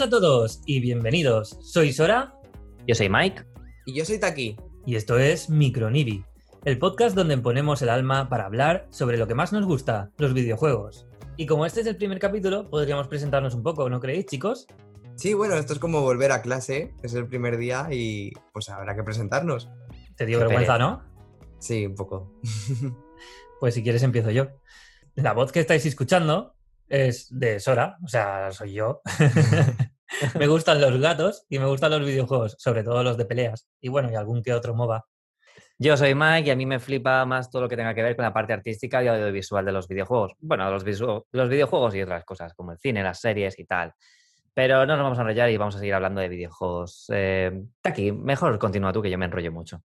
Buenas a todos y bienvenidos. Soy Sora. Yo soy Mike. Y yo soy Taki. Y esto es Micronibi, el podcast donde ponemos el alma para hablar sobre lo que más nos gusta, los videojuegos. Y como este es el primer capítulo, podríamos presentarnos un poco, ¿no creéis, chicos? Sí, bueno, esto es como volver a clase, es el primer día y pues habrá que presentarnos. Te dio vergüenza, ¿no? Sí, un poco. pues si quieres empiezo yo. La voz que estáis escuchando es de Sora, o sea, soy yo. me gustan los gatos y me gustan los videojuegos, sobre todo los de peleas. Y bueno, y algún que otro MOBA. Yo soy Mike y a mí me flipa más todo lo que tenga que ver con la parte artística y audiovisual de los videojuegos. Bueno, los, los videojuegos y otras cosas, como el cine, las series y tal. Pero no nos vamos a enrollar y vamos a seguir hablando de videojuegos. Eh, Taki, mejor continúa tú que yo me enrollo mucho.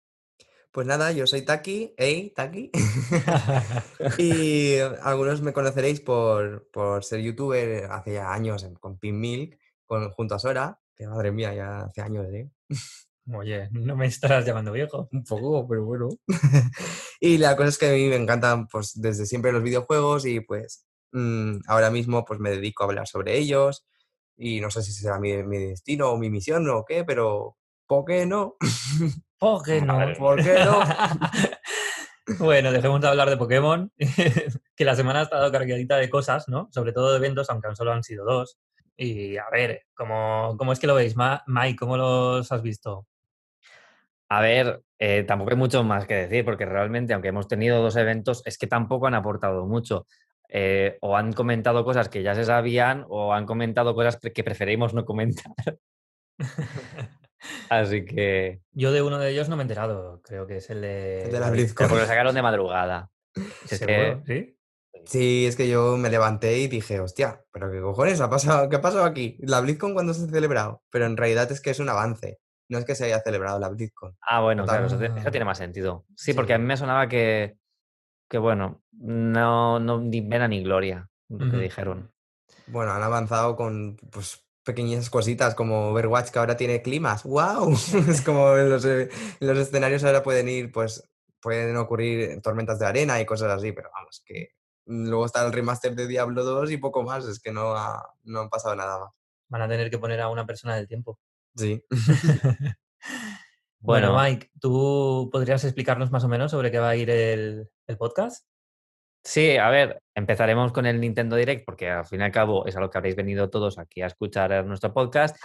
Pues nada, yo soy Taki, hey, Taki. y algunos me conoceréis por, ser youtuber hace ya años con Pinmilk, con, junto a Sora, que madre mía, ya hace años, ¿eh? Oye, no me estás llamando viejo. Un poco, pero bueno. y la cosa es que a mí me encantan pues desde siempre los videojuegos y pues mm, ahora mismo pues me dedico a hablar sobre ellos y no sé si será mi, mi destino o mi misión o qué, pero ¿por qué no? ¿Por qué no? ¿Por qué no? bueno, dejemos de hablar de Pokémon, que la semana ha estado cargadita de cosas, ¿no? Sobre todo de eventos, aunque solo han sido dos. Y a ver, ¿cómo, cómo es que lo veis? Mike, ¿cómo los has visto? A ver, eh, tampoco hay mucho más que decir, porque realmente, aunque hemos tenido dos eventos, es que tampoco han aportado mucho. Eh, o han comentado cosas que ya se sabían, o han comentado cosas que preferimos no comentar. Así que. Yo de uno de ellos no me he enterado. Creo que es el de. de la BlizzCon. Porque lo sacaron de madrugada. ¿Sí? Sí, es que yo me levanté y dije, hostia, pero qué cojones ha pasado, qué ha pasado aquí. La BlizzCon cuándo se ha celebrado, pero en realidad es que es un avance. No es que se haya celebrado la BlizzCon. Ah, bueno, claro, eso, tiene más sentido. Sí, porque a mí me sonaba que, que bueno, no, no ni pena ni gloria, lo que dijeron. Bueno, han avanzado con pues pequeñas cositas como Overwatch que ahora tiene climas. ¡Wow! es como los, eh, los, escenarios ahora pueden ir, pues pueden ocurrir tormentas de arena y cosas así, pero vamos, que luego está el remaster de Diablo 2 y poco más, es que no ha, no pasado nada más. Van a tener que poner a una persona del tiempo. Sí. bueno, Mike, ¿tú podrías explicarnos más o menos sobre qué va a ir el, el podcast? Sí, a ver, empezaremos con el Nintendo Direct porque al fin y al cabo es a lo que habréis venido todos aquí a escuchar nuestro podcast.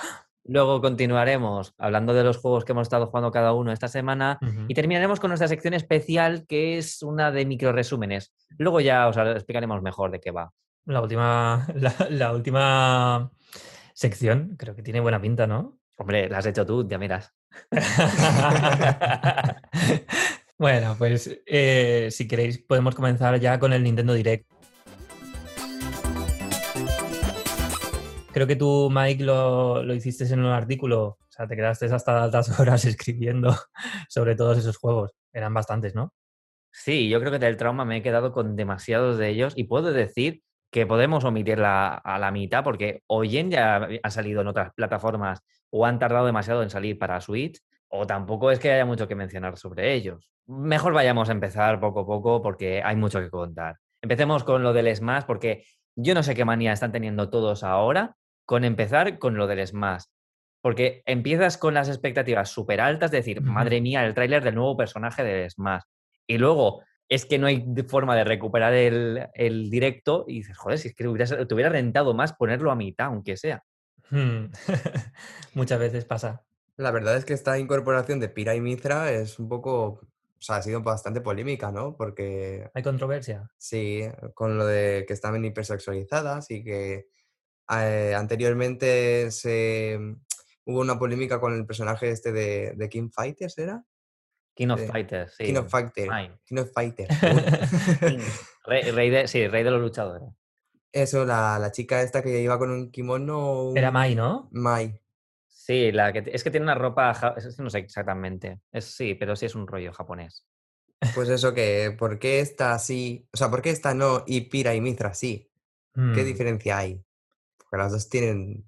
Luego continuaremos hablando de los juegos que hemos estado jugando cada uno esta semana y terminaremos con nuestra sección especial que es una de micro resúmenes. Luego ya os explicaremos mejor de qué va. La última, la, última sección creo que tiene buena pinta, ¿no? Hombre, la has hecho tú, ya miras. Bueno, pues eh, si queréis podemos comenzar ya con el Nintendo Direct. Creo que tú, Mike, lo, lo hiciste en un artículo, o sea, te quedaste hasta altas horas escribiendo sobre todos esos juegos. Eran bastantes, ¿no? Sí, yo creo que del trauma me he quedado con demasiados de ellos y puedo decir que podemos omitirla a la mitad porque hoy en ya ha salido en otras plataformas o han tardado demasiado en salir para Switch o tampoco es que haya mucho que mencionar sobre ellos. Mejor vayamos a empezar poco a poco porque hay mucho que contar. Empecemos con lo del Smash porque yo no sé qué manía están teniendo todos ahora con empezar con lo del Smash. Porque empiezas con las expectativas súper altas, de decir, madre mía, el tráiler del nuevo personaje del Smash. Y luego es que no hay forma de recuperar el, directo y dices, joder, si es que te hubiera rentado más ponerlo a mitad, aunque sea. Hmm. Muchas veces pasa. La verdad es que esta incorporación de Pira y Mithra es un poco, o sea, ha sido bastante polémica, ¿no? Porque... ¿Hay controversia? Sí, con lo de que estaban hipersexualizadas y que eh, anteriormente se... hubo una polémica con el personaje este de, de King Fighters, ¿era? King of Fighters, sí. King of Fighters. King of Fighters. rey, de, sí, rey de los luchadores. Eso, la, la, chica esta que iba con un kimono. Era Mai, ¿no? Mai. Sí, la que, es que tiene una ropa, no sé exactamente, es, sí, pero sí es un rollo japonés. Pues eso que, ¿por qué esta así? O sea, ¿por qué esta no y Pira y Mithra sí? ¿Qué mm. diferencia hay? Porque las dos tienen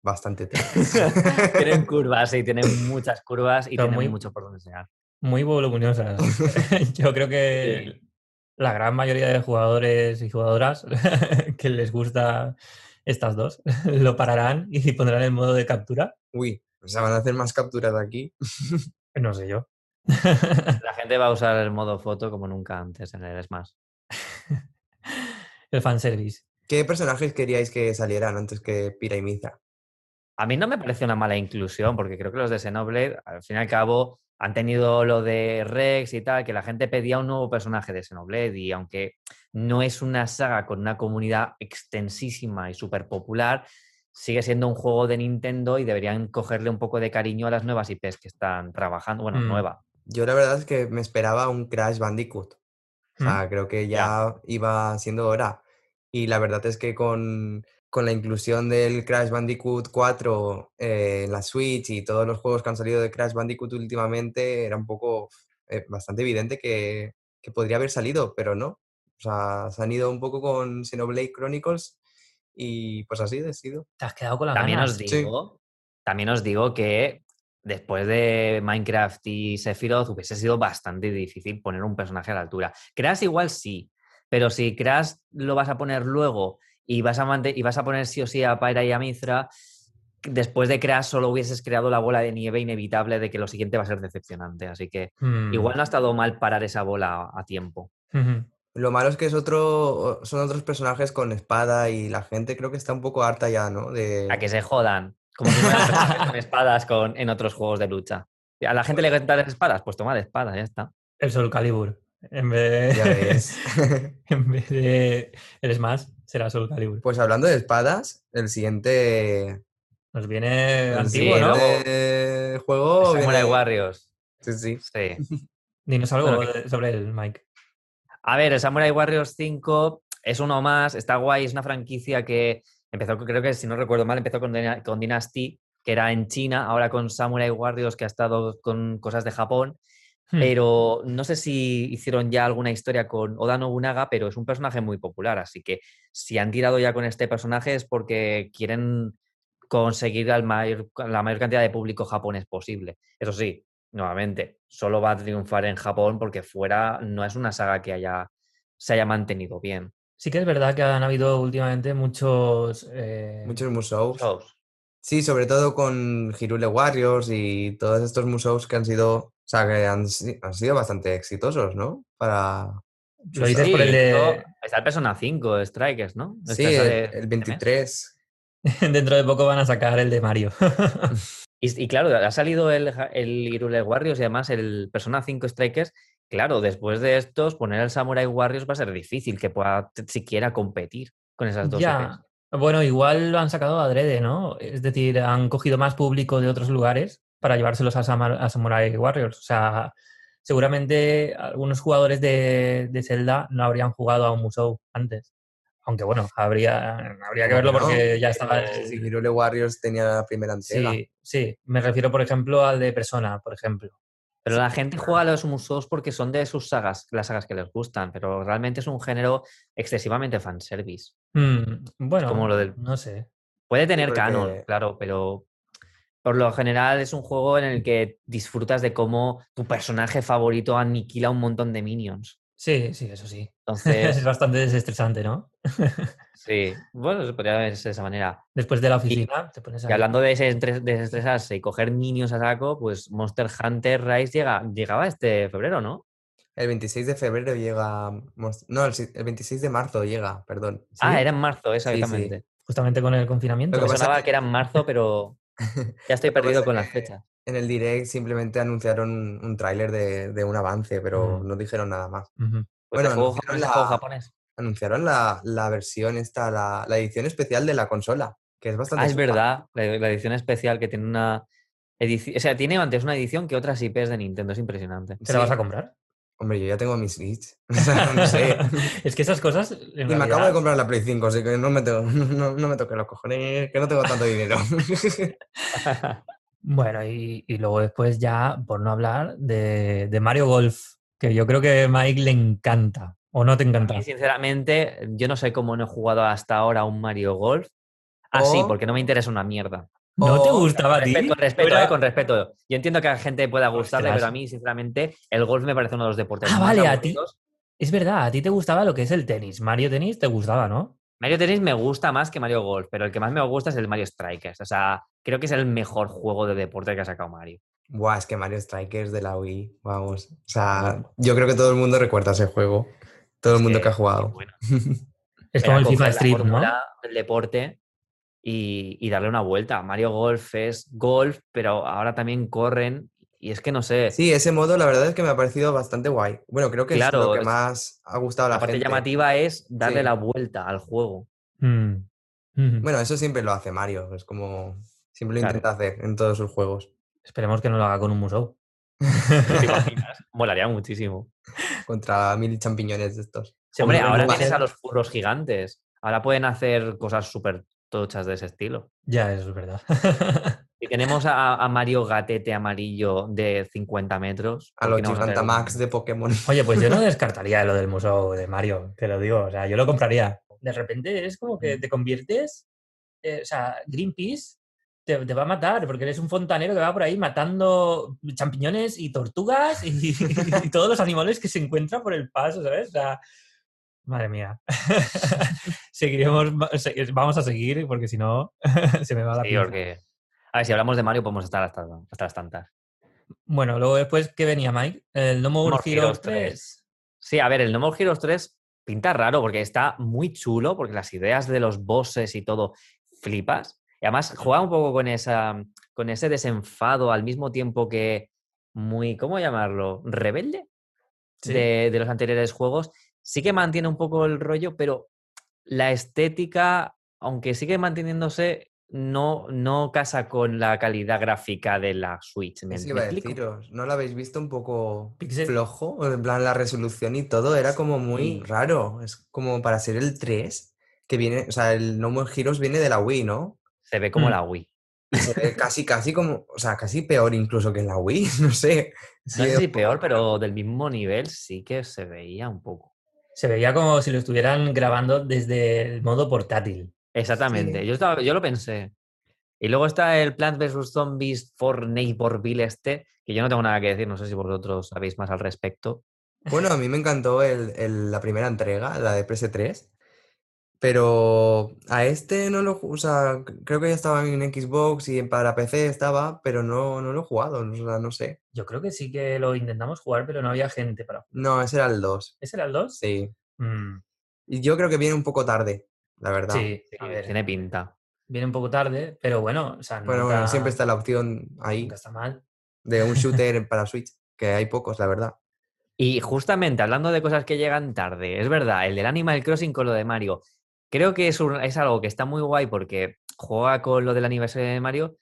bastante tienen curvas, sí, tienen muchas curvas y tienen mucho por donde enseñar. Muy voluminosas. Yo creo que la gran mayoría de jugadores y jugadoras que les gusta estas dos, lo pararán y pondrán el modo de captura. Uy, o sea, van a hacer más capturas aquí. No sé yo. La gente va a usar el modo foto como nunca antes en el Smash. el fanservice. ¿Qué personajes queríais que salieran antes que Pira y Mithra? A mí no me parece una mala inclusión, porque creo que los de Xenoblade, al fin y al cabo, han tenido lo de Rex y tal, que la gente pedía un nuevo personaje de Xenoblade y aunque no es una saga con una comunidad extensísima y súper popular, sigue siendo un juego de Nintendo y deberían cogerle un poco de cariño a las nuevas IPs que están trabajando. Bueno, Mm. nueva. Yo la verdad es que me esperaba un Crash Bandicoot. O Mm. sea, creo que ya iba siendo hora. Y la verdad es que con, con la inclusión del Crash Bandicoot 4 eh, en la Switch y todos los juegos que han salido de Crash Bandicoot últimamente, era un poco eh, bastante evidente que, que podría haber salido, pero no. O sea, se han ido un poco con Xenoblade Chronicles y pues así ha sido. Te has quedado con la También ganas. os Sí. digo, también os digo que después de Minecraft y Sephiroth hubiese sido bastante difícil poner un personaje a la altura. Crash igual sí, pero si Crash lo vas a poner luego y vas a, y vas a poner sí o sí a Pyra y a Mithra, después de Crash solo hubieses creado la bola de nieve inevitable de que lo siguiente va a ser decepcionante. Así que Mm. igual no ha estado mal parar esa bola a tiempo. Lo malo es que es otro, son otros personajes con espada y la gente creo que está un poco harta ya, ¿no? De... A que se jodan. Como si con espadas con, en otros juegos de lucha. A la gente le encantan las espadas, pues toma de espadas, ya está. El Soul Calibur. En vez Ya de, ves. en vez de el Smash, será Soul Calibur. Pues hablando de espadas, el siguiente, Nos viene el antiguo, ¿no? juego. Samurai viene- Warriors. Sí, sí. Sí. Dinos algo Bueno, sobre el Mike. A ver, el Samurai Warriors 5 es uno más, está guay, es una franquicia que empezó, creo que si no recuerdo mal, empezó con Dynasty, que era en China, ahora con Samurai Warriors, que ha estado con cosas de Japón. Hmm. Pero no sé si hicieron ya alguna historia con Oda Nobunaga, pero es un personaje muy popular, así que si han tirado ya con este personaje es porque quieren conseguir al mayor- la mayor cantidad de público japonés posible. Eso sí, nuevamente, solo va a triunfar en Japón porque fuera no es una saga que haya, se haya mantenido bien. Sí que es verdad que han habido últimamente muchos... eh, Muchos Musous. Shows. Sí, sobre todo con Hirule Warriors y todos estos Musous que han sido, o sea, que han, si- han sido bastante exitosos, ¿no? Para... Lo dices por el de... Está el Persona 5, Strikers, ¿no? Sí, el, de- el de mes. 23. Dentro de poco van a sacar el de Mario. Y, y claro, ha salido el, el Hyrule Warriors y además el Persona 5 Strikers. Claro, después de estos, poner el Samurai Warriors va a ser difícil que pueda siquiera competir con esas dos ya. IPs. Bueno, igual lo han sacado adrede, ¿no? Es decir, han cogido más público de otros lugares para llevárselos a, Samurai Warriors. O sea, seguramente algunos jugadores de, de Zelda no habrían jugado a un Musou antes. Aunque bueno, habría, habría que verlo porque ya estaba. si Hirule Warriors tenía la primera entrega. Sí, sí. Me refiero, por ejemplo, al de Persona, por ejemplo. Pero la gente juega a los musos porque son de sus sagas, las sagas que les gustan, pero realmente es un género excesivamente fanservice. Mm, bueno, como lo del- no sé. Puede tener porque- canon, claro, pero por lo general es un juego en el que disfrutas de cómo tu personaje favorito aniquila un montón de minions. Sí, sí, eso sí. Entonces, es bastante desestresante, ¿no? sí, bueno, se podría ver de esa manera. Después de la oficina, te pones Y ahí. hablando de desestres- desestresarse y coger minions a saco, pues Monster Hunter Rise llega, llegaba este febrero, ¿no? El 26 de febrero llega... No, el, si- el 26 de marzo llega, perdón. Ah, era en marzo, sí. exactamente. Justamente con el confinamiento. Lo Me que pasa sonaba que- que era en marzo, pero ya estoy perdido con las fechas. En el direct simplemente anunciaron un, tráiler de, de un avance, pero Mm. no dijeron nada más. Pues bueno, juego anunciaron la- juego japonés. Anunciaron la, la versión esta, la, la edición especial de la consola, que es bastante... Ah, es verdad, la, edición especial que tiene una edición, o sea, tiene antes una edición que otras IPs de Nintendo, es impresionante. ¿Te la vas a comprar? Hombre, yo ya tengo mi Switch. O sea, no sé. es que esas cosas. en Y me acabo de comprar la Play 5, así que no me, tengo, no, no me toque los cojones, que no tengo tanto dinero. Bueno, y, y luego después ya, por no hablar, de, de Mario Golf, que yo creo que a Mike le encanta. ¿O no te encanta? Y sinceramente, yo no sé cómo no he jugado hasta ahora un Mario Golf. Ah, sí, porque no me interesa una mierda. ¿No te gustaba a ti? Respeto, con respeto, Era- eh, con respeto. Yo entiendo que a la gente pueda gustarle, Ostras. pero a mí, sinceramente, el golf me parece uno de los deportes Ah, más vale, a ti-. Es verdad, a ti te gustaba lo que es el tenis. Mario Tenis te gustaba, ¿no? Mario Tennis me gusta más que Mario Golf, pero el que más me gusta es el Mario Strikers. O sea, creo que es el mejor juego de deporte que ha sacado Mario. Buah, es que Mario Strikers de la Wii, vamos. O sea, yo creo que todo el mundo recuerda ese juego. Todo el mundo que, ha jugado. Bueno. es como el FIFA Street, ¿no? El deporte y, y, darle una vuelta. Mario Golf es golf, pero ahora también corren y es que no sé. Sí, ese modo la verdad es que me ha parecido bastante guay. Bueno, creo que es lo que más ha gustado a la, la parte llamativa es darle la vuelta al juego. Mm. Bueno, eso siempre lo hace Mario. Es como. Siempre lo intenta hacer en todos sus juegos. Esperemos que no lo haga con un musou. ¿Te imaginas? Molaría muchísimo. Contra mil champiñones de estos. Sí, hombre, ahora tienes a los furros gigantes. Ahora pueden hacer cosas súper tochas de ese estilo. Ya, eso es verdad. Y tenemos a, Mario Gatete amarillo de 50 metros. A los Gigantamax de Pokémon. Oye, pues yo no descartaría lo del museo de Mario, te lo digo. O sea, yo lo compraría. De repente es como que te conviertes. Eh, o sea, Greenpeace te, va a matar porque eres un fontanero que va por ahí matando champiñones y tortugas y, y todos los animales que se encuentran por el paso, ¿sabes? O sea, Madre mía. Seguiremos, vamos a seguir porque si no se me va la sí, porque a ver, si hablamos de Mario podemos estar hasta, las tantas. Bueno, luego después, ¿qué venía, Mike? ¿El No More, Heroes 3? Sí, a ver, el No More Heroes 3 pinta raro porque está muy chulo, porque las ideas de los bosses y todo flipas. Y además juega un poco con, esa, con ese desenfado al mismo tiempo que muy, ¿cómo llamarlo? Rebelde de, de los anteriores juegos. Sí que mantiene un poco el rollo, pero la estética, aunque sigue manteniéndose, no, no casa con la calidad gráfica de la Switch. ¿me, ¿no lo habéis visto un poco flojo? En plan, la resolución y todo era como muy raro. Es como para ser el 3, que viene, o sea, el No More Heroes viene de la Wii, ¿no? Se ve como mm. la Wii. casi, casi como, o sea, casi peor incluso que en la Wii, no sé. no sé si peor, pero del mismo nivel sí que se veía un poco. Se veía como si lo estuvieran grabando desde el modo portátil. Exactamente, yo, estaba, yo lo pensé. Y luego está el Plants vs. Zombies for Neighborville este, que yo no tengo nada que decir, no sé si vosotros sabéis más al respecto. Bueno, a mí me encantó el, la primera entrega, la de PS3, pero a este no lo... O sea, creo que ya estaba en Xbox y para PC estaba, pero no, no lo he jugado, no sé. Yo creo que sí que lo intentamos jugar, pero no había gente para jugar. No, ese era el 2. ¿Ese era el 2? Sí. Mm. Y yo creo que viene un poco tarde la verdad. Sí, tiene pinta. Viene un poco tarde, pero bueno, o sea, bueno, siempre está la opción ahí. Nunca está mal. De un shooter para Switch, que hay pocos, la verdad. Y justamente hablando de cosas que llegan tarde, es verdad, el del Animal Crossing con lo de Mario, creo que es, es algo que está muy guay porque juega con lo del aniversario de Mario,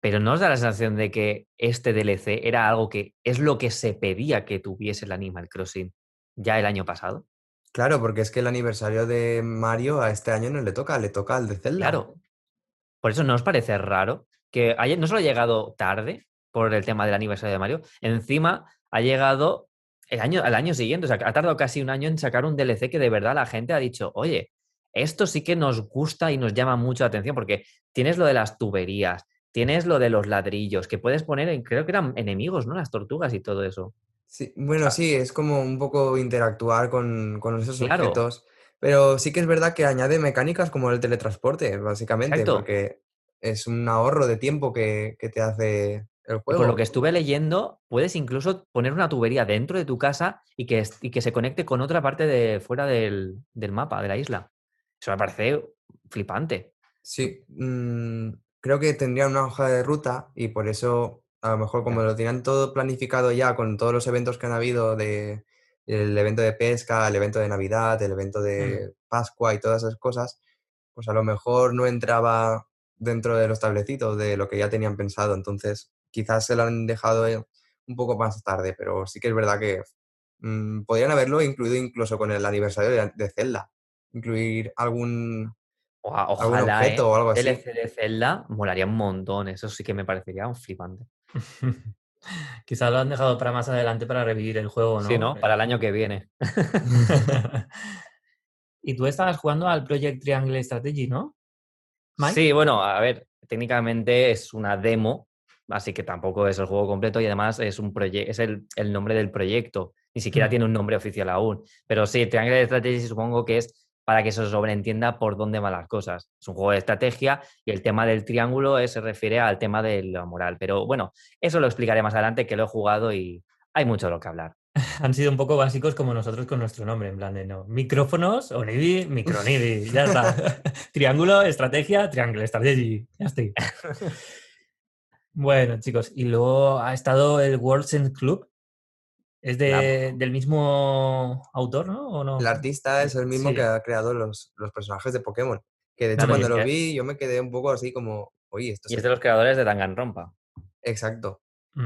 pero ¿no os da la sensación de que este DLC era algo que es lo que se pedía que tuviese el Animal Crossing ya el año pasado? Claro, porque es que el aniversario de Mario a este año no le toca, le toca al de Zelda. Claro. Por eso no os parece raro que haya, no solo ha llegado tarde por el tema del aniversario de Mario, encima ha llegado el año, al año siguiente, o sea, ha tardado casi un año en sacar un DLC que de verdad la gente ha dicho, oye, esto sí que nos gusta y nos llama mucho la atención porque tienes lo de las tuberías, tienes lo de los ladrillos, que puedes poner, en, creo que eran enemigos, ¿no? Las tortugas y todo eso. Sí, bueno, sí, es como un poco interactuar con, esos objetos. Pero sí que es verdad que añade mecánicas como el teletransporte, básicamente, porque es un ahorro de tiempo que, te hace el juego. por lo que estuve leyendo, puedes incluso poner una tubería dentro de tu casa y que, que se conecte con otra parte de fuera del, mapa, de la isla. Eso me parece flipante. Sí, mm, creo que tendría una hoja de ruta y por eso a lo mejor como lo tenían todo planificado ya con todos los eventos que han habido de el evento de pesca, el evento de Navidad, el evento de Pascua y todas esas cosas, pues a lo mejor no entraba dentro de los tablecitos de lo que ya tenían pensado. Entonces, quizás se lo han dejado eh, un poco más tarde, pero sí que es verdad que mm, podrían haberlo incluido incluso con el aniversario de, Zelda. Incluir algún, Ojalá, objeto ¿eh? o algo así. de Zelda molaría un montón. Eso sí que me parecería un flipante. Quizás lo han dejado para más adelante para revivir el juego, ¿no? Sí, ¿no? Para el año que viene. y tú estabas jugando al Project Triangle Strategy, ¿no? Sí, bueno, a ver, técnicamente es una demo, así que tampoco es el juego completo y además es un es el, nombre del proyecto. Ni siquiera tiene un nombre oficial aún. Pero sí, Triangle Strategy supongo que es para que se sobreentienda por dónde van las cosas. Es un juego de estrategia y el tema del triángulo se refiere al tema de la moral. Pero bueno, eso lo explicaré más adelante, que lo he jugado y hay mucho de lo que hablar. Han sido un poco básicos como nosotros con nuestro nombre, en plan de no. Micrófonos, Onibi, Micronibi, ya está. Triángulo, estrategia, Triangle Strategy. Ya estoy. bueno, chicos, y luego ha estado el World End Club. Es de, del mismo autor, ¿no? ¿O no? El artista es el mismo Sí. que ha creado los, los personajes de Pokémon. Que de hecho cuando es lo que- vi yo me quedé un poco así como, oye, esto Y es es de los creadores de Danganronpa. exacto.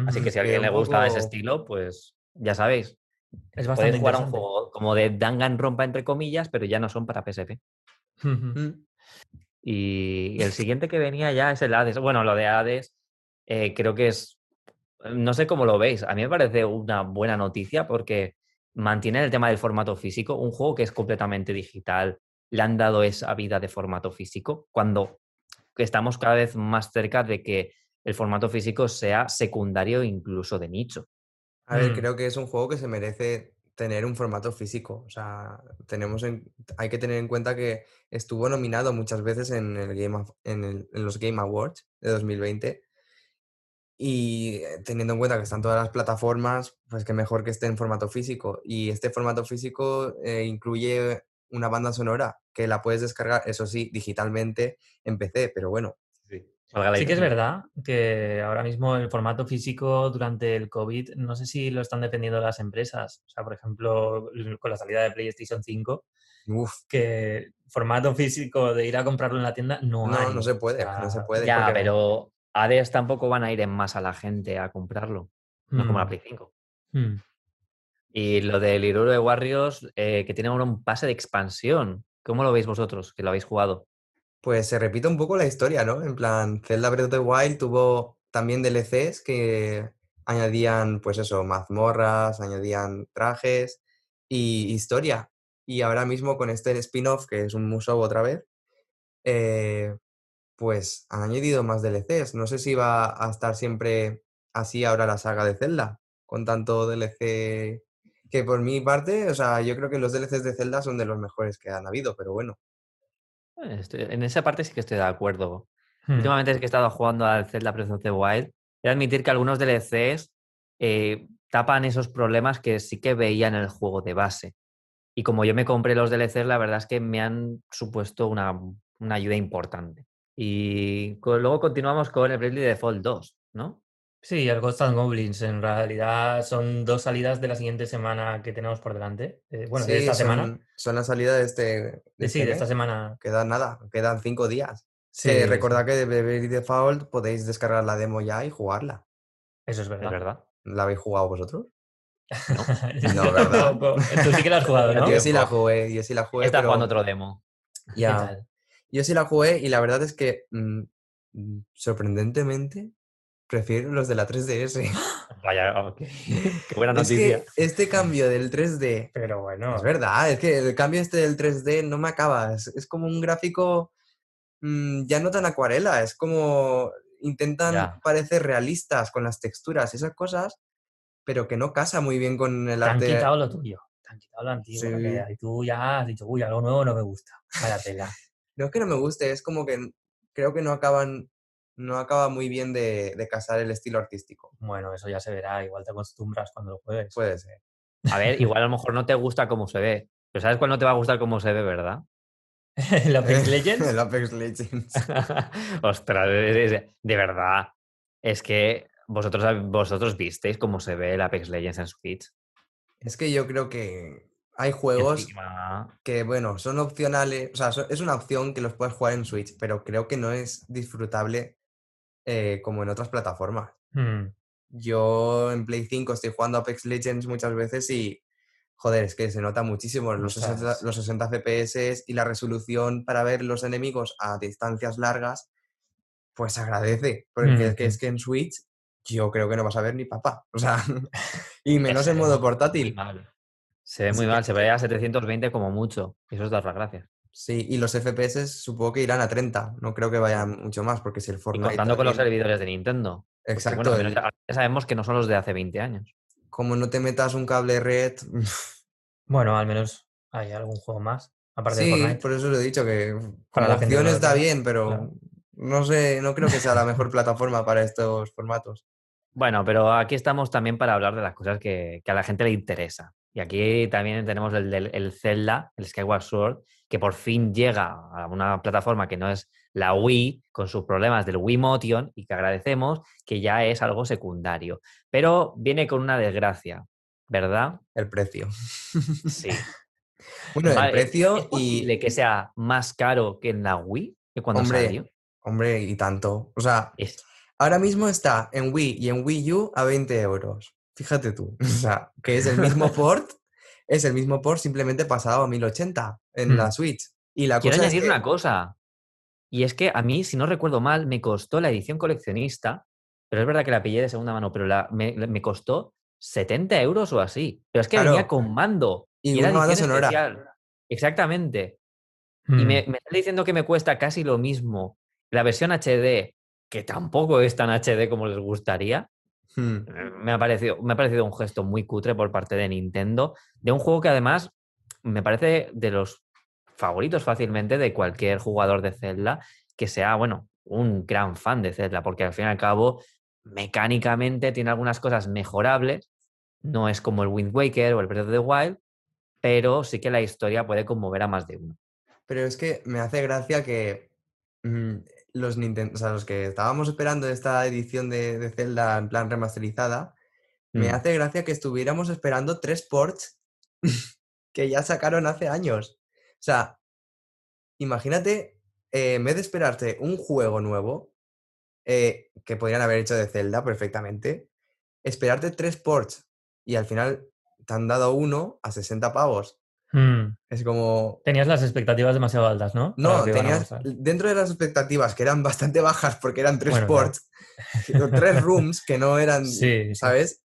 Así que si a alguien le gusta ese estilo, pues ya sabéis. Es bastante jugar a un juego como de Danganronpa entre comillas, pero ya no son para PSP. Mm. Y el siguiente que venía ya es el Hades. Bueno, lo de Hades eh, creo que es, no sé cómo lo veis, a mí me parece una buena noticia porque mantiene el tema del formato físico, un juego que es completamente digital, le han dado esa vida de formato físico, cuando estamos cada vez más cerca de que el formato físico sea secundario incluso de nicho. A ver, Mm. creo que es un juego que se merece tener un formato físico. O sea, tenemos en- hay que tener en cuenta que estuvo nominado muchas veces en, el Game of- en, el- en los Game Awards de 2020. Y eh, teniendo en cuenta que están todas las plataformas, pues que mejor que esté en formato físico. Y este formato físico eh, incluye una banda sonora que la puedes descargar, eso sí, digitalmente en PC, pero bueno. Sí que es verdad que ahora mismo el formato físico durante el COVID, no sé si lo están defendiendo las empresas. O sea, por ejemplo, con la salida de PlayStation 5, Uf, que formato físico de ir a comprarlo en la tienda no, No, hay. no se puede, O no se puede. Ya, porque- pero Hades tampoco van a ir en masa a la gente a comprarlo, no como la mm, Play 5. mm. Y lo del Hyrule de Warriors, eh, que tiene ahora un pase de expansión. ¿Cómo lo veis vosotros, que lo habéis jugado? Pues se repite un poco la historia, ¿no? En plan, Zelda Breath of the Wild tuvo también DLCs que añadían, pues eso, mazmorras, añadían trajes y historia. Y ahora mismo con este spin-off, que es un Musou otra vez, eh, pues han añadido más DLCs. No sé si va a estar siempre así ahora la saga de Zelda, con tanto DLC que por mi parte, o sea, yo creo que los DLCs de Zelda son de los mejores que han habido, pero bueno. Eh, estoy- en esa parte sí que estoy de acuerdo. Mm. Últimamente es que he estado jugando al Zelda Breath of the Wild. He de admitir que algunos DLCs eh, tapan esos problemas que sí que veía en el juego de base. Y como yo me compré los DLCs, la verdad es que me han supuesto una, una ayuda importante. Y luego continuamos con el Bravely Default 2, ¿no? Sí, el Ghost and Goblins en realidad son dos salidas de la siguiente semana que tenemos por delante. Eh, bueno, de Sí, esta semana. son, la salida de este, de Eh, sí, este de esta semana. Quedan nada, quedan cinco días. Sí, sí, recordad que de Bravely Default podéis descargar la demo ya y jugarla. Eso es Es verdad. ¿La habéis jugado vosotros? Yo No, ¿verdad? Tú sí que la has jugado, ¿no? Yo sí la jugué, yo sí la jugué, Está pero jugando otro demo. ¿Qué ya? Yo sí la jugué y la verdad es que mm, mm, sorprendentemente prefiero los de la 3DS. Vaya, ok. qué buena es noticia. que este cambio del 3D Pero bueno. Es verdad, es que el cambio este del 3D no me acaba. Es, es como un gráfico mm, ya no tan acuarela, es como intentan Ya. parecer realistas con las texturas, esas cosas, pero que no casa muy bien con el Te han quitado lo tuyo. Te han quitado lo antiguo. Sí. Y tú ya has dicho, uy, algo nuevo no me gusta. Vaya tela. No es que no me guste, es como que creo que no acaban, no acaba muy bien de, de casar el estilo artístico. Bueno, eso ya se verá. Igual te acostumbras cuando lo juegues. Puede ser. A ver, igual a lo mejor no te gusta cómo se ve. Pero ¿sabes cuál no te va a gustar cómo se ve, verdad? ¿El Apex Legends? el Apex Legends. Ostras, de, de- de verdad. Es que vosotros, vosotros visteis cómo se ve el Apex Legends en Switch. Es que yo creo que hay juegos encima- que, bueno, son opcionales, o sea, es una opción que los puedes jugar en Switch, pero creo que no es disfrutable eh, como en otras plataformas. Hmm. Yo en Play 5 estoy jugando Apex Legends muchas veces y, joder, es que se nota muchísimo los 60, Ostras. los 60 FPS y la resolución para ver los enemigos a distancias largas, pues agradece, porque es que, es que en Switch yo creo que no vas a ver ni papá, o sea, y menos en modo portátil. mal. Se ve Así muy que- mal, se ve a 720 como mucho. Eso es dar las gracias. Sí, y los FPS supongo que irán a 30, no creo que vayan mucho más, porque si el Y Fortnite... contando con los servidores de Nintendo. Porque, Exacto, bueno, el- ya sabemos que no son los de hace 20 años. como no te metas un cable red, Bueno, al menos hay algún juego más. aparte de Fortnite. por eso lo he dicho, que Para la opción está bien, pero claro. no sé, no creo que sea la mejor plataforma para estos formatos. Bueno, pero aquí estamos también para hablar de las cosas que, que a la gente le interesa. Y aquí también tenemos el del el Zelda, el Skyward Sword, que por fin llega a una plataforma que no es la Wii, con sus problemas del Wii Motion, y que agradecemos que ya es algo secundario. Pero viene con una desgracia, ¿verdad? El precio. Sí. Bueno, Vale, el precio ¿Es posible y, que sea más caro que en la Wii? Que cuando Hombre, salió. hombre, y tanto. O sea, Es- ahora mismo está en Wii y en Wii U a 20 euros. Fíjate tú. O sea, que es el mismo port, es el mismo port simplemente pasado a 1080 en la Hmm. Switch. Y la Quiero cosa es añadir que- una cosa. Y es que a mí, si no recuerdo mal, me costó la edición coleccionista, pero es verdad que la pillé de segunda mano, pero la, me, me costó 70 euros o así. Pero es que venía Claro. con mando. Y era una sonora. especial. Exactamente. Y Mm. me, me está diciendo que me cuesta casi lo mismo la versión HD, que tampoco es tan HD como les gustaría. Hmm. Eh, Me ha parecido, me ha parecido un gesto muy cutre por parte de Nintendo, de un juego que además me parece de los favoritos fácilmente de cualquier jugador de Zelda que sea, bueno, un gran fan de Zelda, porque al fin y al cabo, mecánicamente tiene algunas cosas mejorables, no es como el Wind Waker o el Breath of the Wild, pero sí que la historia puede conmover a más de uno. Pero es que me hace gracia que mm, los Nintendo, o sea, los que estábamos esperando esta edición de, de Zelda en plan remasterizada, me Mm. hace gracia que estuviéramos esperando tres ports que ya sacaron hace años. O sea, imagínate, eh, en vez de esperarte un juego nuevo, eh, que podrían haber hecho de Zelda perfectamente, esperarte tres ports y al final te han dado uno a 60 pavos. Mm. Es como, Tenías las expectativas demasiado altas, ¿no? No, tenías dentro de las expectativas, que eran bastante bajas porque eran tres Bueno, ports, tres rooms que no eran, Sí, sí. ¿sabes?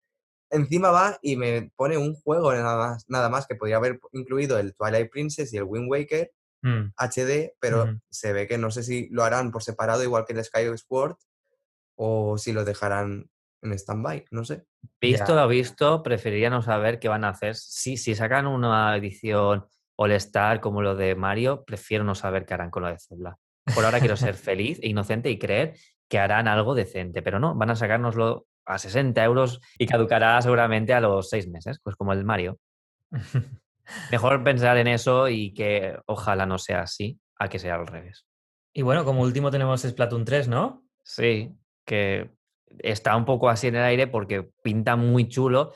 Encima va y me pone un juego nada más, nada más que podría haber incluido el Twilight Princess y el Wind Waker Mm. HD, pero se ve que no sé si lo harán por separado igual que el Skyward Sword o si lo dejarán en stand-by, no sé. Visto Ya. lo visto, preferiría no saber qué van a hacer. Si, si sacan una edición All-Star como lo de Mario, prefiero no saber qué harán con lo de Zelda. Por ahora quiero ser feliz e inocente y creer que harán algo decente, pero no, van a sacárnoslo a 60 euros y caducará seguramente a los seis meses, pues como el Mario. Mejor pensar en eso y que ojalá no sea así, a que sea al revés. Y bueno, como último tenemos Splatoon 3, ¿no? Sí, que está un poco así en el aire porque pinta muy chulo,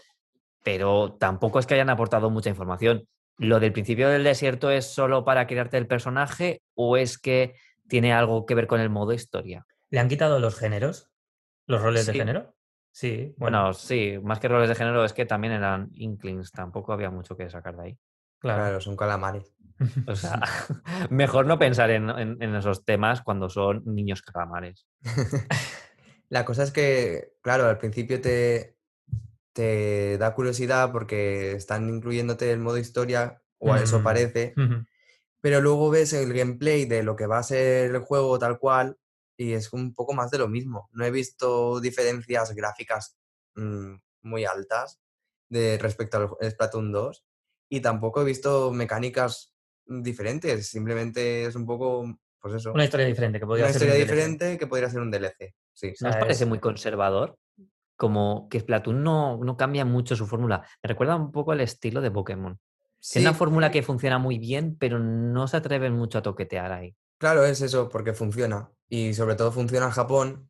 pero tampoco es que hayan aportado mucha información. ¿Lo del principio del desierto es solo para crearte el personaje o es que tiene algo que ver con el modo historia? ¿Le han quitado los géneros? ¿Los roles de género? Sí, bueno, Bueno, sí, más que roles de género es que también eran Inklings, tampoco había mucho que sacar de ahí. claro. Claro, son calamares. O sea, mejor no pensar en, en- en esos temas cuando son niños calamares. La cosa es que, claro, al principio te, te da curiosidad porque están incluyéndote el modo historia, o a eso Mm. parece, pero luego ves el gameplay de lo que va a ser el juego tal cual y es un poco más de lo mismo. No he visto diferencias gráficas mm, muy altas de respecto al Splatoon 2 y tampoco he visto mecánicas mm, diferentes, simplemente es un poco, pues eso, Una historia diferente que podría una ser un historia DLC. diferente que podría ser un DLC. Sí. sea, ¿No os parece es- muy conservador? Como que Splatoon no, no cambia mucho su fórmula. Me recuerda un poco al estilo de Pokémon. Sí, Tiene una fórmula que funciona muy bien, pero no se atreven mucho a toquetear ahí. Claro, es eso, porque funciona. Y sobre todo funciona en Japón.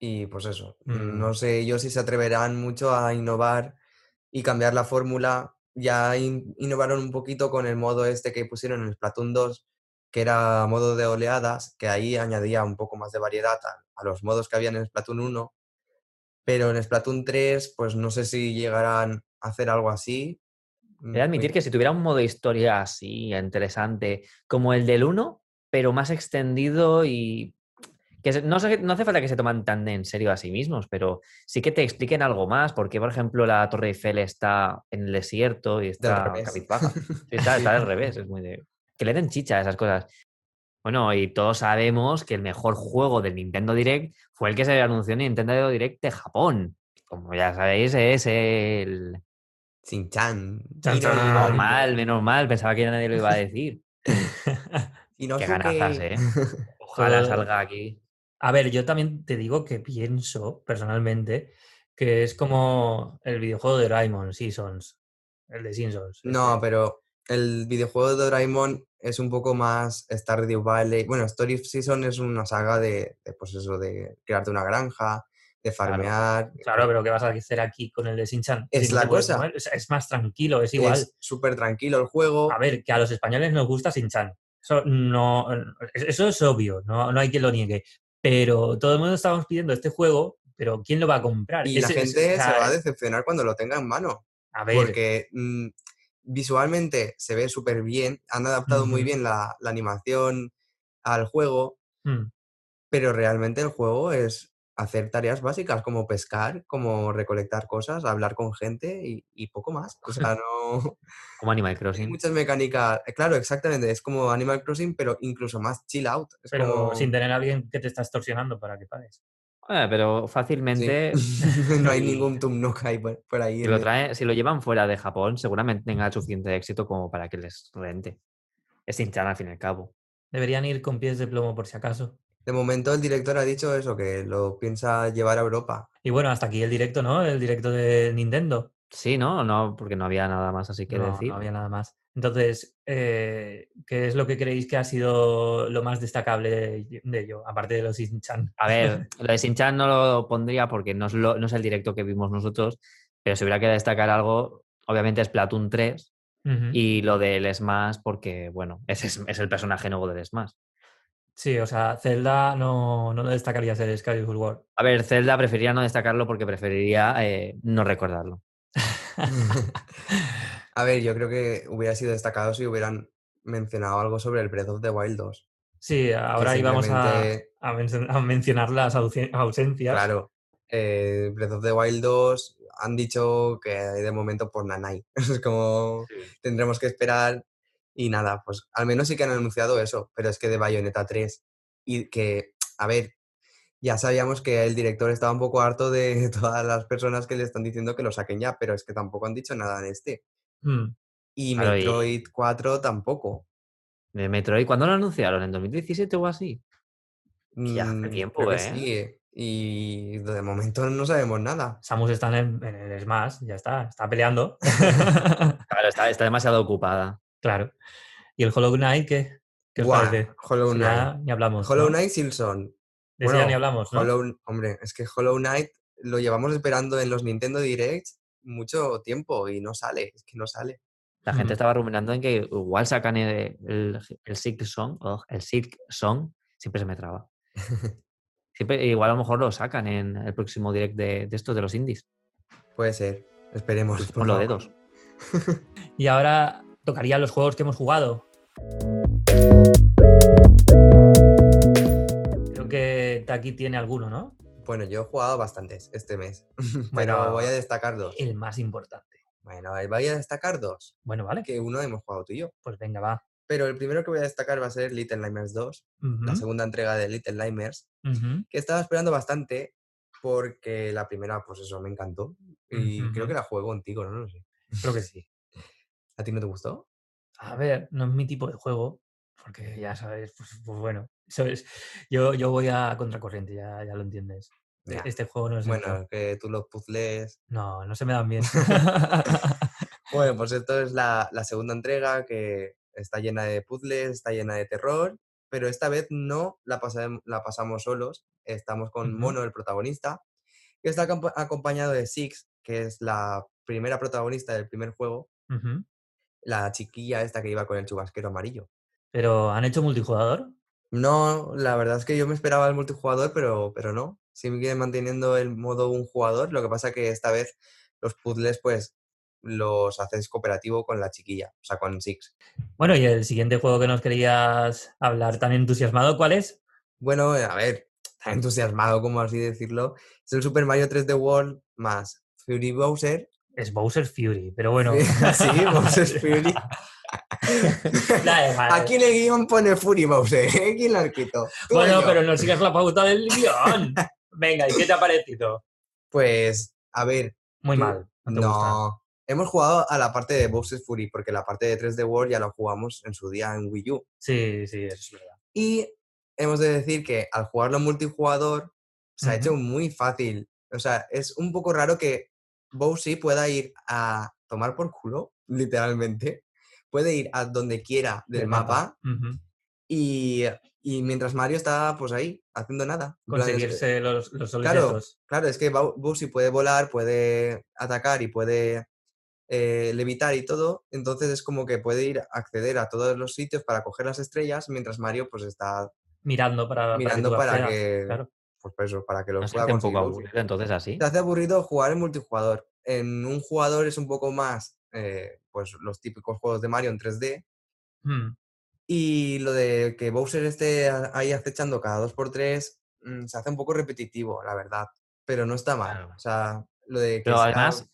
Y pues eso. Mm. No sé yo si se atreverán mucho a innovar y cambiar la fórmula. Ya in- innovaron un poquito con el modo este que pusieron en Splatoon 2, que era modo de oleadas, que ahí añadía un poco más de variedad a, a los modos que habían en Splatoon 1. Pero en Splatoon 3, pues no sé si llegarán a hacer algo así. He de admitir Mm, que si tuviera un modo historia así, interesante, como el del 1, pero más extendido y que no, hace falta que se toman tan en serio a sí mismos, pero sí que te expliquen algo más, porque por ejemplo la Torre Eiffel está en el desierto y está cabizbaja. Está, está al revés, es muy de... Que le den chicha a esas cosas. Bueno, y todos sabemos que el mejor juego del Nintendo Direct fue el que se anunció en Nintendo Direct de Japón. Como ya sabéis, es el... Shin-chan. Chan, chan. Iwari. Menos mal, menos mal, pensaba que ya nadie lo iba a decir. Y no Qué ganazas, ¿eh? Ojalá salga aquí. A ver, yo también te digo que pienso, personalmente, que es como el videojuego de Doraemon, Seasons, el de Simpsons. No, este. pero el videojuego de Doraemon es un poco más Stardew Valley. Bueno, Story of Season es una saga de, de, pues eso, de crearte una granja, de farmear. Claro, pero ¿qué vas a hacer aquí con el de Shin-Chan? Es Si la cosa. Es, es más tranquilo, es igual. Es súper tranquilo el juego. A ver, que a los españoles nos gusta Shin-Chan. Eso, no, eso es obvio, no, no hay quien lo niegue. Pero todo el mundo estamos pidiendo este juego, pero ¿quién lo va a comprar? Y la gente o sea, se va a decepcionar cuando lo tenga en mano. a ver, Porque mm, visualmente se ve súper bien. Han adaptado muy bien la, la animación al juego. mm, Pero realmente el juego es hacer tareas básicas como pescar, como recolectar cosas, hablar con gente y, y poco más. O sea, no Como Animal hay Crossing. muchas mecánicas. eh, Claro, exactamente. Es como Animal Crossing, pero incluso más chill out. Es pero como... sin tener a alguien que te está extorsionando para que pagues. Eh, pero sí. fácilmente, no hay ningún Tum Nook ahí por, por ahí. si lo, trae, si lo llevan fuera de Japón, seguramente tenga suficiente éxito como para que les rente. Es Shin-Chan al fin y al cabo. Deberían ir con pies de plomo por si acaso. De momento el director ha dicho eso, que lo piensa llevar a Europa. Y bueno, hasta aquí el directo, ¿no? El directo de Nintendo. Sí, ¿no? No, porque no había nada más así que no, decir. no había nada más. Entonces, eh, ¿qué es lo que creéis que ha sido lo más destacable de, ello? Aparte de los Shin-Chan. A ver, lo de Shin-Chan no lo pondría porque no es, lo- no es el directo que vimos nosotros, pero si hubiera que destacar algo, obviamente es Platoon 3 Ujú. y lo del Smash porque, bueno, ese es, es el personaje nuevo del Smash. Sí, o sea, Zelda no, no lo destacarías el Skyward Sword. A ver, Zelda preferiría no destacarlo porque preferiría eh, no recordarlo. a ver, yo creo que hubiera sido destacado si hubieran mencionado algo sobre el Breath of the Wild 2. Sí, ahora íbamos a, simplemente- a menc- a mencionar las ausen- ausencias. Claro, eh, Breath of the Wild 2 han dicho que de momento por Nanai. Es como tendremos que esperar y nada, pues al menos sí que han anunciado eso, pero es que de Bayonetta 3 y que, a ver, ya sabíamos que el director estaba un poco harto de todas las personas que le están diciendo que lo saquen ya, pero es que tampoco han dicho nada de este. Mm. Y Claro, y- Metroid 4 tampoco. De Metroid, ¿cuándo lo anunciaron? ¿En 2017 o así? Ya hace Mm, tiempo, creo que ¿eh? sí, Y de momento no sabemos nada. Samus está en el, en el Smash, ya está, está peleando. Claro, está, está demasiado ocupada. claro. ¿Y el Hollow Knight qué? ¿Qué os parece? Hollow Knight. ya ni hablamos. Hollow ¿no? Knight Silson. De ese ya ni hablamos, ¿no? Hollow- hombre, es que Hollow Knight lo llevamos esperando en los Nintendo Directs mucho tiempo y no sale, es que no sale. La gente estaba ruminando en que igual sacan el, el, el Silk Song, oh, el Silk Song, siempre se me traba. Siempre, igual a lo mejor lo sacan en el próximo direct de, de estos de los indies. Puede ser, esperemos. Por los dedos. Y ahora tocaría los juegos que hemos jugado. Creo que Taki tiene alguno, ¿no? Bueno, yo he jugado bastantes este mes, pero Bueno, voy a destacar dos. El más importante. Bueno, voy a destacar dos, Bueno, vale. que uno hemos jugado tú y yo. Pues venga, va. Pero el primero que voy a destacar va a ser Little Nightmares 2, la segunda entrega de Little Nightmares, ujú. que estaba esperando bastante porque la primera, pues eso, me encantó. Y creo que la juego contigo, no lo sé. Creo que sí. ¿A ti no te gustó? A ver, no es mi tipo de juego, porque ya sabes, pues, pues bueno, eso es, yo, yo voy a contracorriente, ya, ya lo entiendes. E- Ya. Este juego no es. Bueno, que tú los puzzles. No, no se me dan bien. Bueno, pues esto es la, la segunda entrega que está llena de puzzles, está llena de terror, pero esta vez no la, pasam- la pasamos solos. Estamos con. Mono, el protagonista, que está acompa- acompañado de Six, que es la primera protagonista del primer juego, la chiquilla esta que iba con el chubasquero amarillo. Pero, ¿han hecho multijugador? No, la verdad es que yo me esperaba el multijugador, pero, pero no. Sigue manteniendo el modo un jugador. Lo que pasa que esta vez los puzzles, pues, los haces cooperativo con la chiquilla, o sea, con Six. Bueno, y el siguiente juego que nos querías hablar tan entusiasmado, ¿cuál es? Bueno, eh, a ver, tan entusiasmado como así decirlo. Es el Super Mario 3D World más Fury Bowser. Es Bowser Fury, pero bueno. sí, Bowser Fury. Aquí en el guion pone Fury Bowser, ¿eh? ¿Quién lo quitó? ¿Tú o Bueno, pero no sigas la pauta del guion. Venga, ¿y qué te ha parecido? Pues, a ver, Muy Tú- mal. No. hemos jugado a la parte de Bowser's Fury, porque la parte de 3D World ya la jugamos en su día en Wii U. Sí, sí, eso es verdad. Y hemos de decir que al jugarlo multijugador se ha hecho muy fácil. O sea, es un poco raro que Bowser pueda ir a tomar por culo, literalmente. Puede ir a donde quiera del mapa, y, y mientras Mario está pues ahí, haciendo nada. En plan, es- Conseguirse los, los Claro, claro, es que Bowser puede volar, puede atacar y puede eh, levitar y todo, entonces es como que puede ir a acceder a todos los sitios para coger las estrellas, mientras Mario pues está Mirando para, para que mirando para que, Claro. pues por eso, para que lo No se pueda hace un poco aburrido entonces así. Se hace aburrido jugar en multijugador. En un jugador es un poco más, eh, pues los típicos juegos de Mario en 3D, Mm. y lo de que Bowser esté ahí acechando cada 2x3 se hace un poco repetitivo, la verdad. Pero no está mal. Claro. O sea, lo de que Pero sea- además,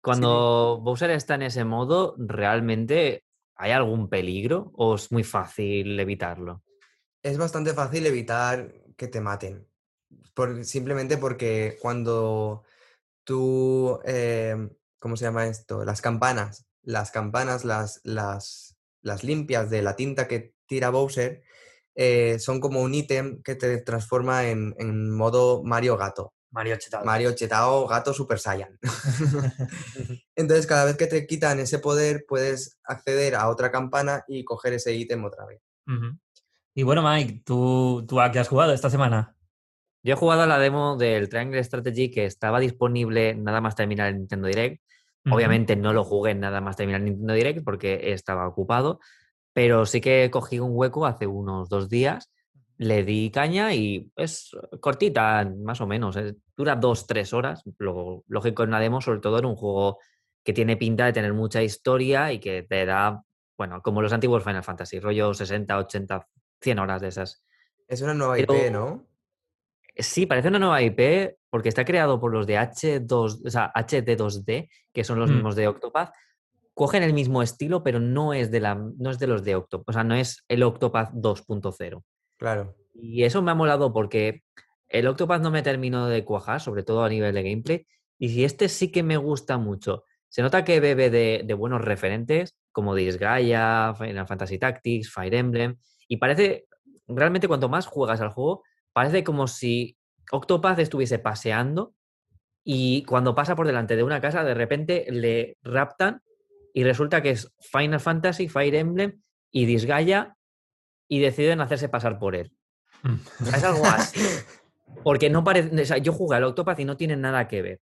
cuando Bowser está en ese modo, ¿realmente hay algún peligro o es muy fácil evitarlo? es bastante fácil evitar que te maten. por- simplemente porque cuando tú, em, ¿cómo se llama esto? Las campanas, las campanas, las, las, las limpias de la tinta que tira Bowser, eh, son como un ítem que te transforma en, en modo Mario Gato. Mario Chetado. Mario Chetao Gato Super Saiyan. Entonces, cada vez que te quitan ese poder, puedes acceder a otra campana y coger ese ítem otra vez. Y bueno, Mike, ¿tú, ¿tú a qué has jugado esta semana? Yo he jugado a la demo del Triangle Strategy que estaba disponible nada más terminar el Nintendo Direct. Obviamente no lo jugué nada más terminar Nintendo Direct porque estaba ocupado, pero sí que cogí un hueco hace unos dos días, le di caña y es cortita, más o menos, eh, dura dos, tres horas, lo lógico en una demo, sobre todo en un juego que tiene pinta de tener mucha historia y que te da, bueno, como los antiguos Final Fantasy, rollo 60, 80, 100 horas de esas. Es una nueva Pero- IP, ¿no? Sí, parece una nueva IP porque está creado por los de H2, o sea, HD2D, que son los Mm. mismos de Octopath. Cogen el mismo estilo, pero no es de, la, no es de los de Octopath, o sea, no es el Octopath 2.0. Claro. Y eso me ha molado porque el Octopath no me terminó de cuajar, sobre todo a nivel de gameplay. Y si este sí que me gusta mucho. Se nota que bebe de, de buenos referentes, como Disgaea, Final Fantasy Tactics, Fire Emblem. Y parece, realmente cuanto más juegas al juego, parece como si Octopath estuviese paseando y cuando pasa por delante de una casa, de repente le raptan y resulta que es Final Fantasy, Fire Emblem y Disgaea y deciden hacerse pasar por él. Mm. Es algo así. Porque no parece. O sea, yo jugué al Octopath y no tiene nada que ver.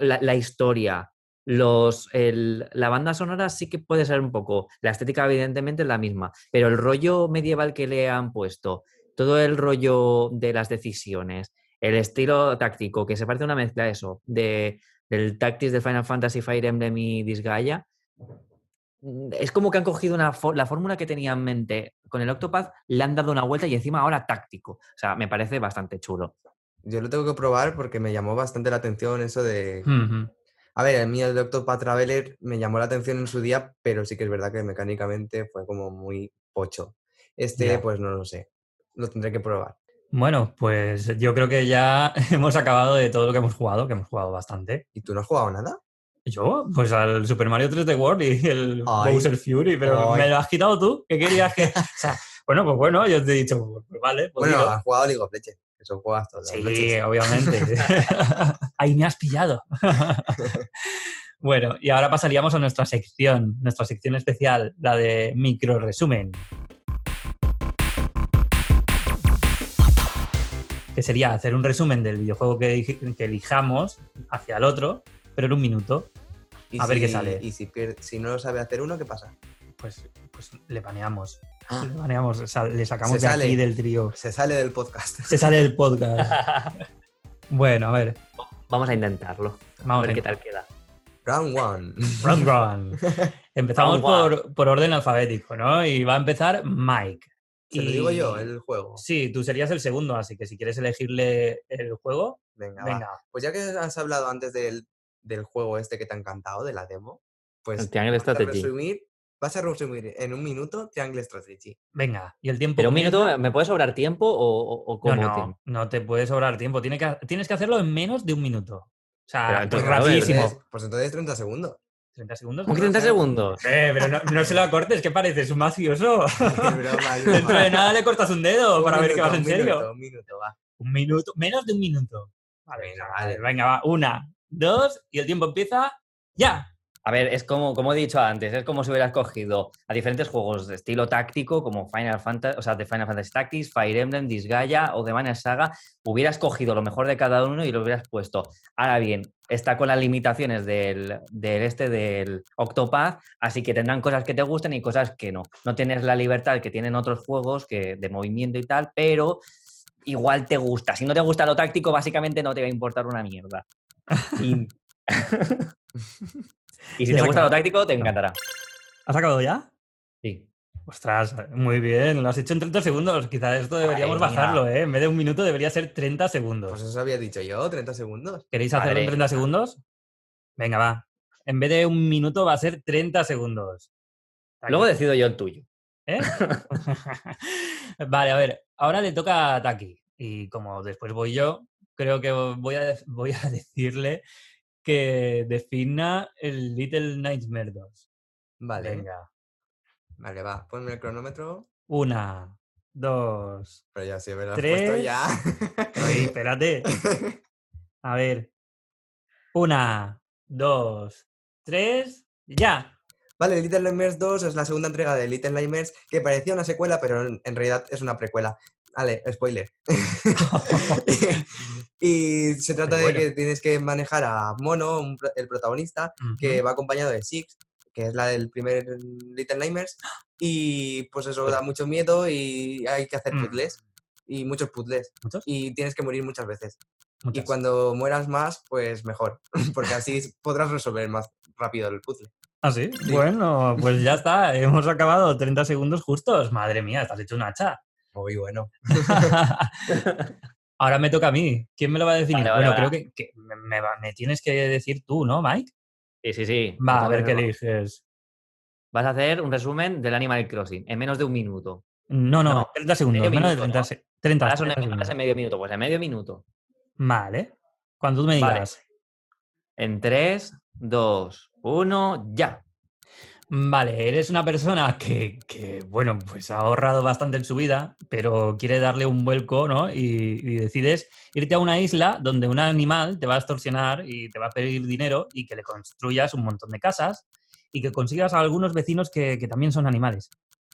La, la historia, los, el- la banda sonora sí que puede ser un poco. La estética, evidentemente, es la misma. Pero el rollo medieval que le han puesto, todo el rollo de las decisiones, el estilo táctico, que se parece a una mezcla de eso, de, del Tactics de Final Fantasy, Fire Emblem y Disgaea. mm, Es como que han cogido una la fórmula que tenía en mente con el Octopath, le han dado una vuelta y encima ahora táctico. O sea, me parece bastante chulo. Yo lo tengo que probar porque me llamó bastante la atención eso de... A ver, a mí el Doctor Pat Traveler me llamó la atención en su día, pero sí que es verdad que mecánicamente fue como muy pocho. Este, pues no lo sé. Lo tendré que probar. Bueno, pues yo creo que ya hemos acabado de todo lo que hemos jugado, que hemos jugado bastante. ¿Y tú no has jugado nada? Yo, pues al Super Mario 3D World y el Ay. Bowser Fury, pero Ay. me lo has quitado tú. ¿Qué querías que.? O sea, bueno, pues bueno, yo te he dicho, pues vale, pues Bueno, has jugado League of Legends. Eso juegas las Sí, obviamente. Ahí me has pillado. bueno, y ahora pasaríamos a nuestra sección, nuestra sección especial, la de micro resumen. Que sería hacer un resumen del videojuego que, elijamos hacia el otro, pero en un minuto. Y A ver qué sale. Y si, si no lo sabe hacer uno, ¿qué pasa? Pues, pues le baneamos. Ah. Le baneamos, o sea, le sacamos Se de aquí sale. del trío. Se sale del podcast. Se sale del podcast. bueno, a ver. Vamos a intentarlo. A Vamos ver a qué tal queda. Round one. Round one. Empezamos Round por, por orden alfabético, ¿no? Y va a empezar Mike. Se lo Y- digo yo, el juego. Sí, tú serías el segundo, así que si quieres elegirle el juego, Venga, va. venga. Pues ya que has hablado antes del, del juego este que te ha encantado, de la demo, pues El Triangle vas a Strategy. resumir, vas a resumir en un minuto Triangle Strategy. Venga. Y el tiempo. Pero un minuto, ¿me puede sobrar tiempo o, o- o No, cómo no, tiempo? no te puede sobrar tiempo. Que, tienes que hacerlo en menos de un minuto. O sea, pues rapidísimo. Entonces, pues entonces 30 segundos. 30 segundos. ¿Cómo que ¿no? 30 segundos? Eh, pero no, no se lo cortes, ¿qué pareces? Un mafioso. Dentro de nada le cortas un dedo Un para ver que minuto, vas en un serio. minuto, un minuto, va. Un minuto, menos de un minuto. Vale, Venga, vale, vale. venga, va. Una, dos, y el tiempo empieza ya. A ver, es como, como he dicho antes, es como si hubieras cogido a diferentes juegos de estilo táctico, como Final Fantasy, o sea, de Final Fantasy Tactics, Fire Emblem, Disgaea o de Mana Saga, hubieras cogido lo mejor de cada uno y lo hubieras puesto. Ahora bien, está con las limitaciones del, del este del Octopath, así que tendrán cosas que te gusten y cosas que no. No tienes la libertad que tienen otros juegos que, de movimiento y tal, pero igual te gusta. Si no te gusta lo táctico, básicamente no te va a importar una mierda. Y, y si te gusta lo táctico, te encantará. ¿Has acabado ya? Sí. Ostras, muy bien, lo has hecho en 30 segundos. Quizás esto deberíamos Madre mía. bajarlo, ¿eh? En vez de un minuto debería ser 30 segundos. Pues eso había dicho yo, 30 segundos. ¿Queréis hacerlo en Madre 30 segundos? Venga, va. En vez de un minuto va a ser 30 segundos. Luego decido yo el tuyo. ¿Eh? vale, a ver, ahora le toca a Taki. Y como después voy yo, creo que voy a, voy a decirle que defina el Little Nightmare 2. Vale, Venga. vale, va. Ponme el cronómetro. Una, dos. Pero ya sí, me lo has puesto Tres. ya. Ay, espérate. A ver. Una, dos, tres, ya. Vale, Little Nightmares 2 es la segunda entrega de Little Nightmares que parecía una secuela, pero en realidad es una precuela. Vale, spoiler. y se trata de bueno. que tienes que manejar a Mono, un el protagonista, que va acompañado de Six, que es la del primer Little Nightmares. Y pues eso da mucho miedo y hay que hacer Mm. puzzles. Y muchos puzzles. ¿Muchos? Y tienes que morir muchas veces. Y Muchas. cuando mueras más, pues mejor. Porque así podrás resolver más rápido el puzzle. ¿Ah, sí? Bueno, pues ya está. Hemos acabado 30 segundos justos. Madre mía, estás hecho un hacha. Muy bueno. Ahora me toca a mí. ¿Quién me lo va a definir? Vale, vale, bueno, creo vale. que, que me, me me tienes que decir tú, ¿no, Mike? Sí, sí, sí. Va, a ver qué eliges. Vas a hacer un resumen del Animal Crossing en menos de un minuto. No, no, No, 30 segundos. Menos de minuto, 30, ¿no? se- 30, Ahora son 30 ahora es segundos. en medio minuto. Pues en medio minuto. Vale. Cuando tú me digas. En 3, 2, 1, ya. Vale, eres una persona que, bueno, pues ha ahorrado bastante en su vida, pero quiere darle un vuelco, ¿no? Y, decides irte a una isla donde un animal te va a extorsionar y te va a pedir dinero y que le construyas un montón de casas y que consigas a algunos vecinos que, también son animales.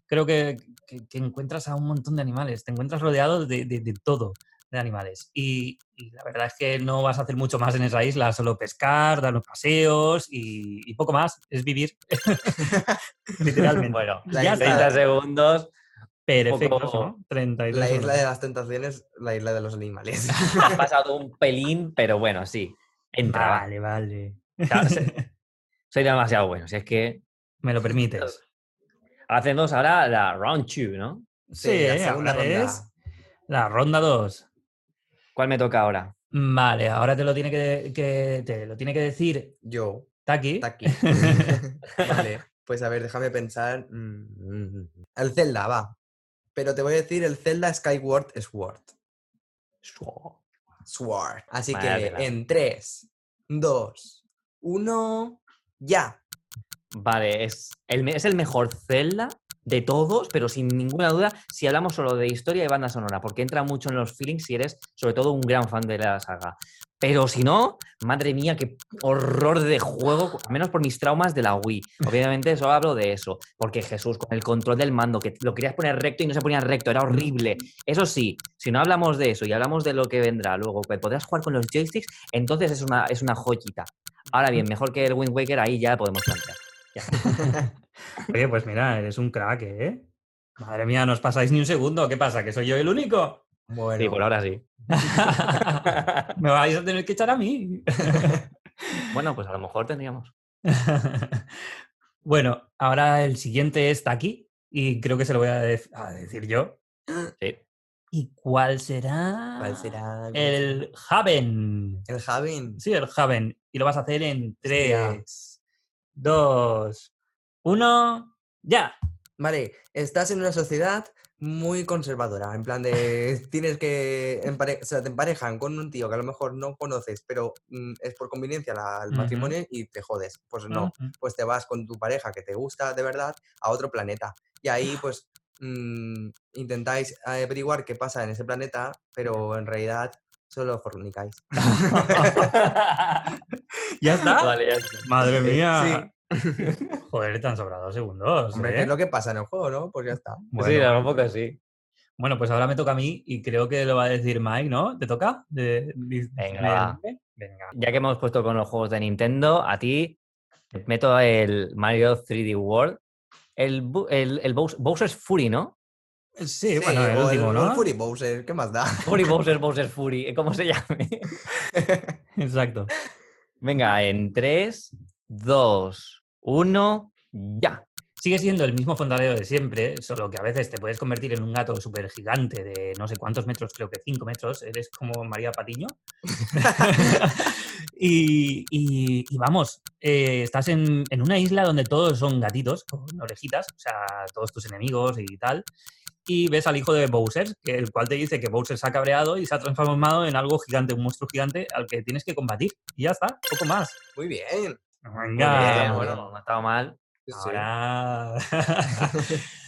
Creo que, que- que encuentras a un montón de animales, te encuentras rodeado de, de- de todo, de animales. Y, y la verdad es que no vas a hacer mucho más en esa isla, solo pescar, dar los paseos y, y poco más, es vivir. Literalmente. Bueno, Ya isla- 30 segundos. Perfecto, poco- ¿no? 33 La isla segundos. de las tentaciones, la isla de los animales. Has pasado un pelín, pero bueno, sí. Entra. va. Vale, vale. Claro, Soy demasiado bueno. Si es que Me lo permites. hacemos ahora la round 2, ¿no? Sí, la segunda ronda. es la ronda 2. ¿Cuál me toca ahora? Vale, ahora te lo tiene que, que- te lo tiene que decir Yo, Taki. Taki. vale, pues a ver, déjame pensar. Mm, El Zelda, va. Pero te voy a decir el Zelda Skyward Sword. Sword. Así Vaya que en 3, 2, 1, ya. Vale, es el, es el mejor Zelda de todos, pero sin ninguna duda, si hablamos solo de historia y banda sonora, porque entra mucho en los feelings si eres, sobre todo, un gran fan de la saga. Pero si no, madre mía, qué horror de juego, al menos por mis traumas de la Wii. Obviamente, solo hablo de eso, porque Jesús, con el control del mando, que lo querías poner recto y no se ponía recto, era horrible. Eso sí, si no hablamos de eso y hablamos de lo que vendrá luego, que podrás jugar con los joysticks, entonces es una, es una joyita. Ahora bien, mejor que el Wind Waker, ahí ya podemos plantear. Oye, pues mira, eres un crack, ¿eh? Madre mía, no os pasáis ni un segundo. ¿Qué pasa? ¿Que soy yo el único? Bueno, Sí, por ahora sí. Me vais a tener que echar a mí. Bueno, pues a lo mejor tendríamos. bueno, ahora el siguiente está aquí y creo que se lo voy a, dec- a decir yo. Sí. ¿Y cuál será? ¿cuál será? El Haven. El Javen. Sí, el Haven. Y lo vas a hacer en Hostia. 3, 2, 1, ya. Vale, estás en una sociedad muy conservadora, en plan de tienes que empare- o sea, te emparejan con un tío que a lo mejor no conoces, pero mm, es por conveniencia la- el matrimonio y te jodes. Pues no, pues te vas con tu pareja que te gusta de verdad a otro planeta. Y ahí pues mm, intentáis averiguar qué pasa en ese planeta, pero en realidad solo fornicáis. ¿Ya está? Vale, ya está. Madre mía. Joder, te han sobrado segundos. Hombre, ¿eh? es lo que pasa en el juego, ¿no? Pues ya está. Bueno, Sí, la un poco sí. bueno, pues ahora me toca a mí y creo que lo va a decir Mike, ¿no? ¿Te toca? De- de- Venga, de-. Venga. Ya que hemos puesto con los juegos de Nintendo, a ti te meto el Mario 3D World. El, el, el Bowser- Bowser's Fury, ¿no? Sí, bueno, el o último, o ¿no? el Fury Bowser, ¿qué más da? Fury Bowser, Bowser Fury, ¿cómo se llame? Exacto. Venga, en 3, 2, 1, ya. Sigue siendo el mismo fondadero de siempre, solo que a veces te puedes convertir en un gato súper gigante de no sé cuántos metros, creo que 5 metros, eres como María Patiño. y, y- y vamos, eh, estás en, en una isla donde todos son gatitos con orejitas, o sea, todos tus enemigos y tal. Y ves al hijo de Bowser, que, el cual te dice que Bowser se ha cabreado y se ha transformado en algo gigante, un monstruo gigante al que tienes que combatir. Y ya está, poco más. Muy bien. Muy Venga, bien, muy bueno, no ha estado mal. Sí. Ahora...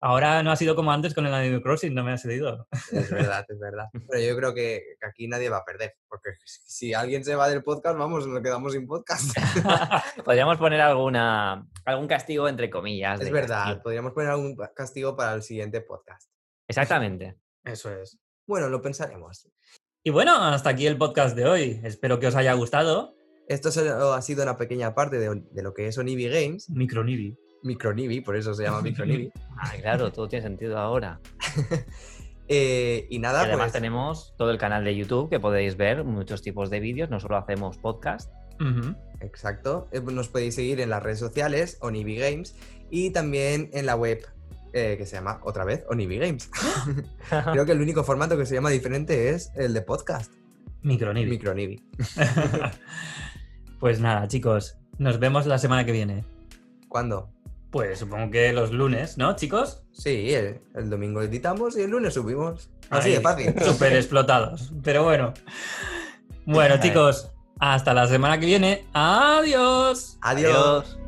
Ahora no ha sido como antes con el Animal Crossing, no me has cedido. Es verdad, es verdad. Pero yo creo que aquí nadie va a perder, porque si alguien se va del podcast, vamos, nos quedamos sin podcast. Podríamos poner alguna, algún castigo entre comillas. Es verdad, castigo. podríamos poner algún castigo para el siguiente podcast. Exactamente. Eso es. Bueno, lo pensaremos. Y bueno, hasta aquí el podcast de hoy. Espero que os haya gustado. Esto solo ha sido una pequeña parte de, de lo que es Onibi Games, Micronibi. Micronibi, por eso se llama Micronibi. Ah, claro, todo tiene sentido ahora. Eh, y Y nada, además pues tenemos todo el canal de YouTube que podéis ver muchos tipos de vídeos, no solo hacemos podcast. Exacto. Eh, Nos podéis seguir en las redes sociales, Onibi Games, y también en la web eh, que se llama otra vez Onibi Games. Creo que el único formato que se llama diferente es el de podcast, Micronibi. Micronibi. Pues nada, chicos. Nos vemos la semana que viene. ¿Cuándo? Pues supongo que los lunes, ¿no, chicos? Sí, el, el domingo editamos y el lunes subimos. Así Ahí, de fácil. Súper explotados. Pero bueno. Bueno, chicos, hasta la semana que viene. Adiós. Adiós. Adiós.